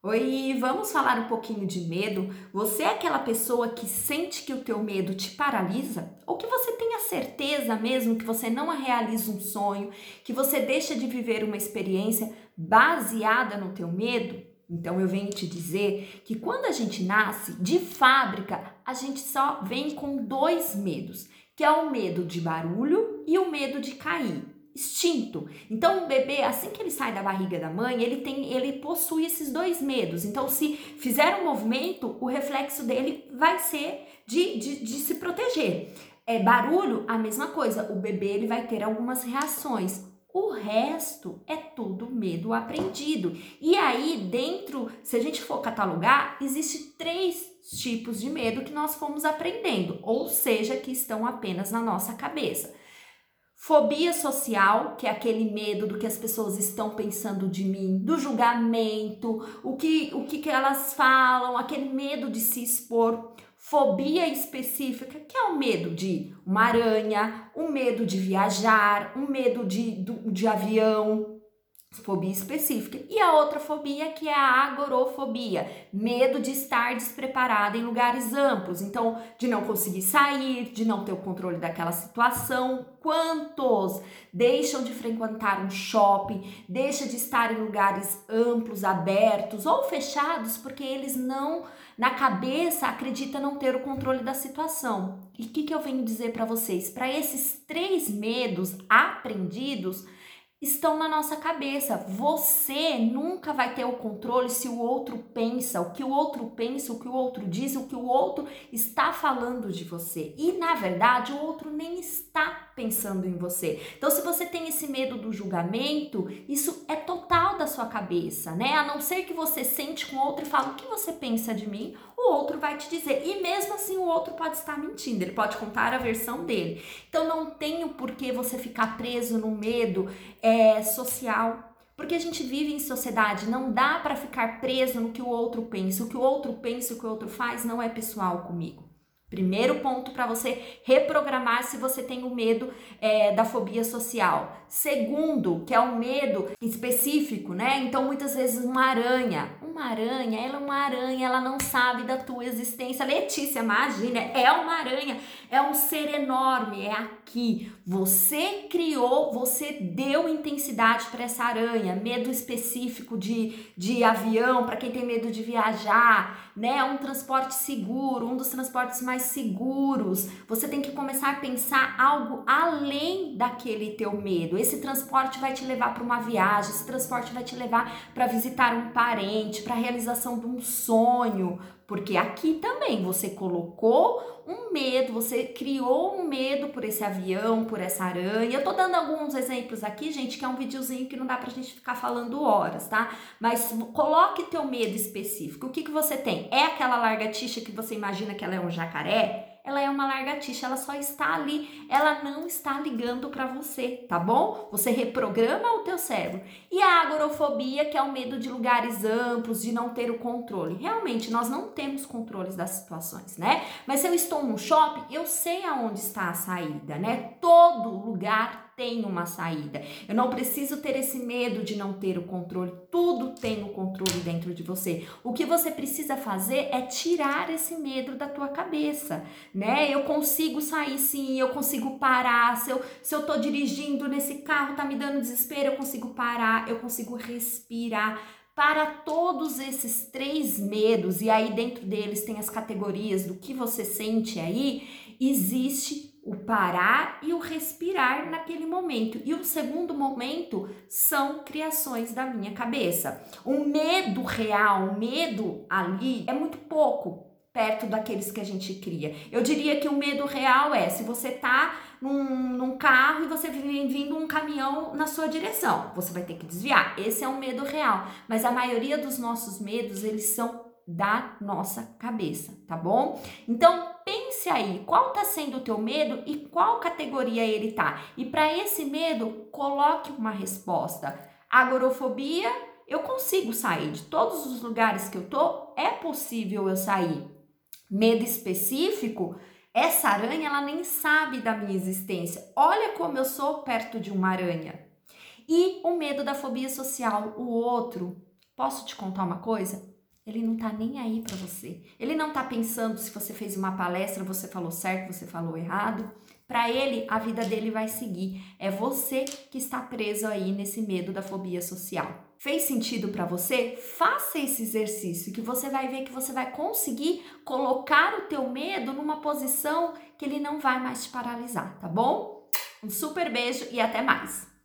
Oi, vamos falar um pouquinho de medo? Você é aquela pessoa que sente que o teu medo te paralisa? Ou que você tem a certeza mesmo que você não realiza um sonho, que você deixa de viver uma experiência baseada no teu medo? Então eu venho te dizer que quando a gente nasce de fábrica, a gente só vem com dois medos, que é o medo de barulho e o medo de cair instinto. Então, o bebê, assim que ele sai da barriga da mãe, ele tem, ele possui esses dois medos. Então, se fizer um movimento, o reflexo dele vai ser de, de, de se proteger. É barulho, a mesma coisa. O bebê ele vai ter algumas reações. O resto é tudo medo aprendido. E aí, dentro, se a gente for catalogar, existe três tipos de medo que nós fomos aprendendo, ou seja, que estão apenas na nossa cabeça. Fobia social, que é aquele medo do que as pessoas estão pensando de mim, do julgamento, o que, o que, que elas falam, aquele medo de se expor. Fobia específica, que é o medo de uma aranha, o medo de viajar, o medo de, de, de avião, fobia específica. E a outra fobia que é a agorofobia, medo de estar despreparada em lugares amplos, então de não conseguir sair, de não ter o controle daquela situação. Quantos deixam de frequentar um shopping, deixam de estar em lugares amplos, abertos ou fechados porque eles não na cabeça acreditam não ter o controle da situação. E o que, que eu venho dizer para vocês? Para esses três medos aprendidos, estão na nossa cabeça. Você nunca vai ter o controle se o outro pensa, o que o outro pensa, o que o outro diz, o que o outro está falando de você. E na verdade, o outro nem está pensando em você. Então, se você tem esse medo do julgamento, isso é total da sua cabeça, né? A não ser que você sente com o outro e fala o que você pensa de mim, o outro vai te dizer. E mesmo assim, o outro pode estar mentindo, ele pode contar a versão dele. Então, não tenho por que você ficar preso no medo é, social. Porque a gente vive em sociedade, não dá para ficar preso no que o outro pensa. O que o outro pensa, o que o outro faz não é pessoal comigo. Primeiro ponto para você reprogramar se você tem o medo é, da fobia social. Segundo, que é o medo específico, né? Então, muitas vezes, uma aranha. Uma aranha, ela é uma aranha, ela não sabe da tua existência. Letícia, imagina, é uma aranha, é um ser enorme, é aqui. Você criou, você deu intensidade para essa aranha. Medo específico de, de avião, para quem tem medo de viajar, né? Um transporte seguro, um dos transportes mais seguros. Você tem que começar a pensar algo além daquele teu medo. Esse transporte vai te levar para uma viagem, esse transporte vai te levar para visitar um parente, para a realização de um sonho, porque aqui também você colocou um medo, você criou um medo por esse avião, por essa aranha. Eu tô dando alguns exemplos aqui, gente, que é um videozinho que não dá pra gente ficar falando horas, tá? Mas coloque teu medo específico. O que que você tem? É aquela largatixa que você imagina que ela é um jacaré? Ela é uma largatixa, ela só está ali, ela não está ligando para você, tá bom? Você reprograma o teu cérebro. E a agorofobia, que é o medo de lugares amplos, de não ter o controle. Realmente, nós não temos controles das situações, né? Mas se eu estou no shopping, eu sei aonde está a saída, né? Todo lugar tem uma saída. Eu não preciso ter esse medo de não ter o controle. Tudo tem o controle dentro de você. O que você precisa fazer é tirar esse medo da tua cabeça, né? Eu consigo sair sim, eu consigo parar. Se eu, se eu tô dirigindo nesse carro, tá me dando desespero, eu consigo parar, eu consigo respirar para todos esses três medos, e aí dentro deles tem as categorias do que você sente aí, existe o parar e o respirar naquele momento. E o segundo momento são criações da minha cabeça. O medo real, o medo ali é muito pouco perto daqueles que a gente cria. Eu diria que o medo real é se você tá num, num carro e você vem vindo um caminhão na sua direção, você vai ter que desviar. Esse é um medo real. Mas a maioria dos nossos medos, eles são da nossa cabeça, tá bom? Então, pense aí, qual está sendo o teu medo e qual categoria ele tá. E para esse medo, coloque uma resposta. Agorofobia, eu consigo sair de todos os lugares que eu tô, é possível eu sair. Medo específico, essa aranha ela nem sabe da minha existência. Olha como eu sou perto de uma aranha. E o medo da fobia social, o outro Posso te contar uma coisa? Ele não tá nem aí para você. Ele não tá pensando se você fez uma palestra, você falou certo, você falou errado. Para ele, a vida dele vai seguir. É você que está preso aí nesse medo da fobia social. Fez sentido para você? Faça esse exercício que você vai ver que você vai conseguir colocar o teu medo numa posição que ele não vai mais te paralisar, tá bom? Um super beijo e até mais.